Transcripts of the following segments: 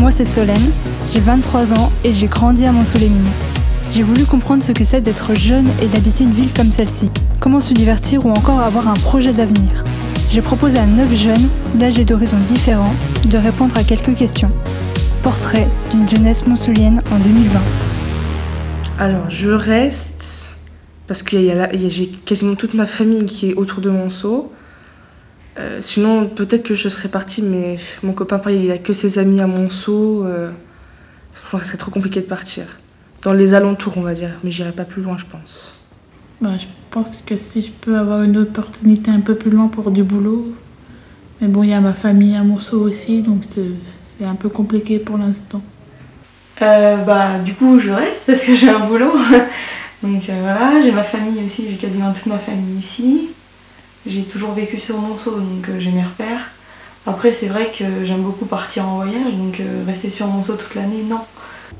Moi, c'est Solène, j'ai 23 ans et j'ai grandi à Mont-sous-les-Mines. J'ai voulu comprendre ce que c'est d'être jeune et d'habiter une ville comme celle-ci. Comment se divertir ou encore avoir un projet d'avenir? J'ai proposé à 9 jeunes, d'âge et d'horizons différents, de répondre à quelques questions. Portrait d'une jeunesse monsoulienne en 2020. Alors, je reste parce que j'ai quasiment toute ma famille qui est autour de Monceau. Euh, sinon, peut-être que je serais partie, mais mon copain, il a que ses amis à Monceau. Euh, je pense que ce serait trop compliqué de partir. Dans les alentours, on va dire, mais j'irai pas plus loin, je pense. Bah, je pense que si je peux avoir une opportunité un peu plus loin pour du boulot. Mais bon, il y a ma famille à Monceau aussi, donc c'est un peu compliqué pour l'instant. Euh, bah, du coup, je reste parce que j'ai un boulot. donc voilà, j'ai ma famille aussi, j'ai quasiment toute ma famille ici. J'ai toujours vécu sur Monceau, donc euh, j'ai mes repères. Après, c'est vrai que j'aime beaucoup partir en voyage, donc euh, rester sur Monceau toute l'année, non.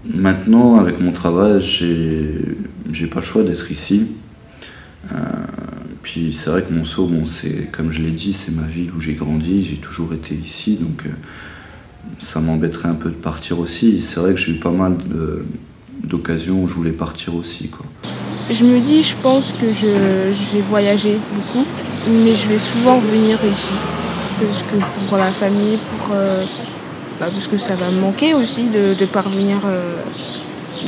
Maintenant, avec mon travail, j'ai pas le choix d'être ici. Euh, puis c'est vrai que Monceau, bon, c'est comme je l'ai dit, c'est ma ville où j'ai grandi, j'ai toujours été ici, donc ça m'embêterait un peu de partir aussi. C'est vrai que j'ai eu pas mal d'occasions où je voulais partir aussi. Quoi. Je me dis, je pense que je, je vais voyager beaucoup mais je vais souvent venir ici. Parce que pour la famille, pour, euh, bah, parce que ça va me manquer aussi de, parvenir euh,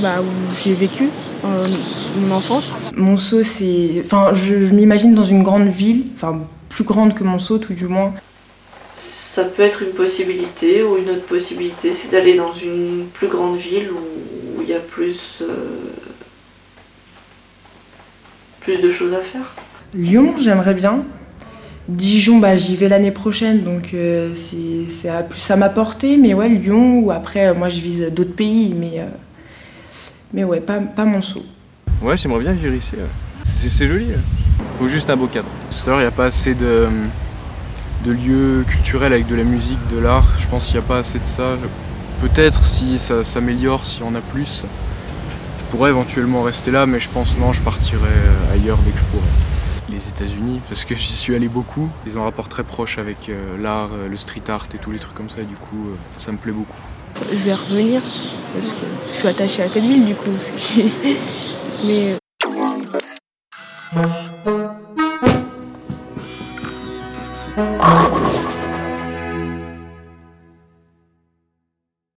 bah, où j'ai vécu euh, mon enfance. Monceau, c'est. Enfin, je, m'imagine dans une grande ville, enfin plus grande que Monceau tout du moins. Ça peut être une possibilité ou une autre possibilité, c'est d'aller dans une plus grande ville où il y a plus, plus de choses à faire. Lyon, j'aimerais bien. Dijon, bah, j'y vais l'année prochaine, donc euh, c'est plus à ma portée. Mais ouais, Lyon, ou après, euh, moi je vise d'autres pays, mais, euh, mais ouais, pas, pas Monceau. Ouais, j'aimerais bien vivre ici. C'est joli. Faut juste un beau cadre. Tout à l'heure, il n'y a pas assez de, de lieux culturels avec de la musique, de l'art. Je pense qu'il n'y a pas assez de ça. Peut-être si ça s'améliore, s'il y en a plus, je pourrais éventuellement rester là, mais je pense non, je partirai ailleurs dès que je pourrai les États-Unis parce que j'y suis allé beaucoup. Ils ont un rapport très proche avec euh, l'art, euh, le street art et tous les trucs comme ça. Et du coup, euh, ça me plaît beaucoup. Je vais revenir parce que je suis attaché à cette ville du coup. Mais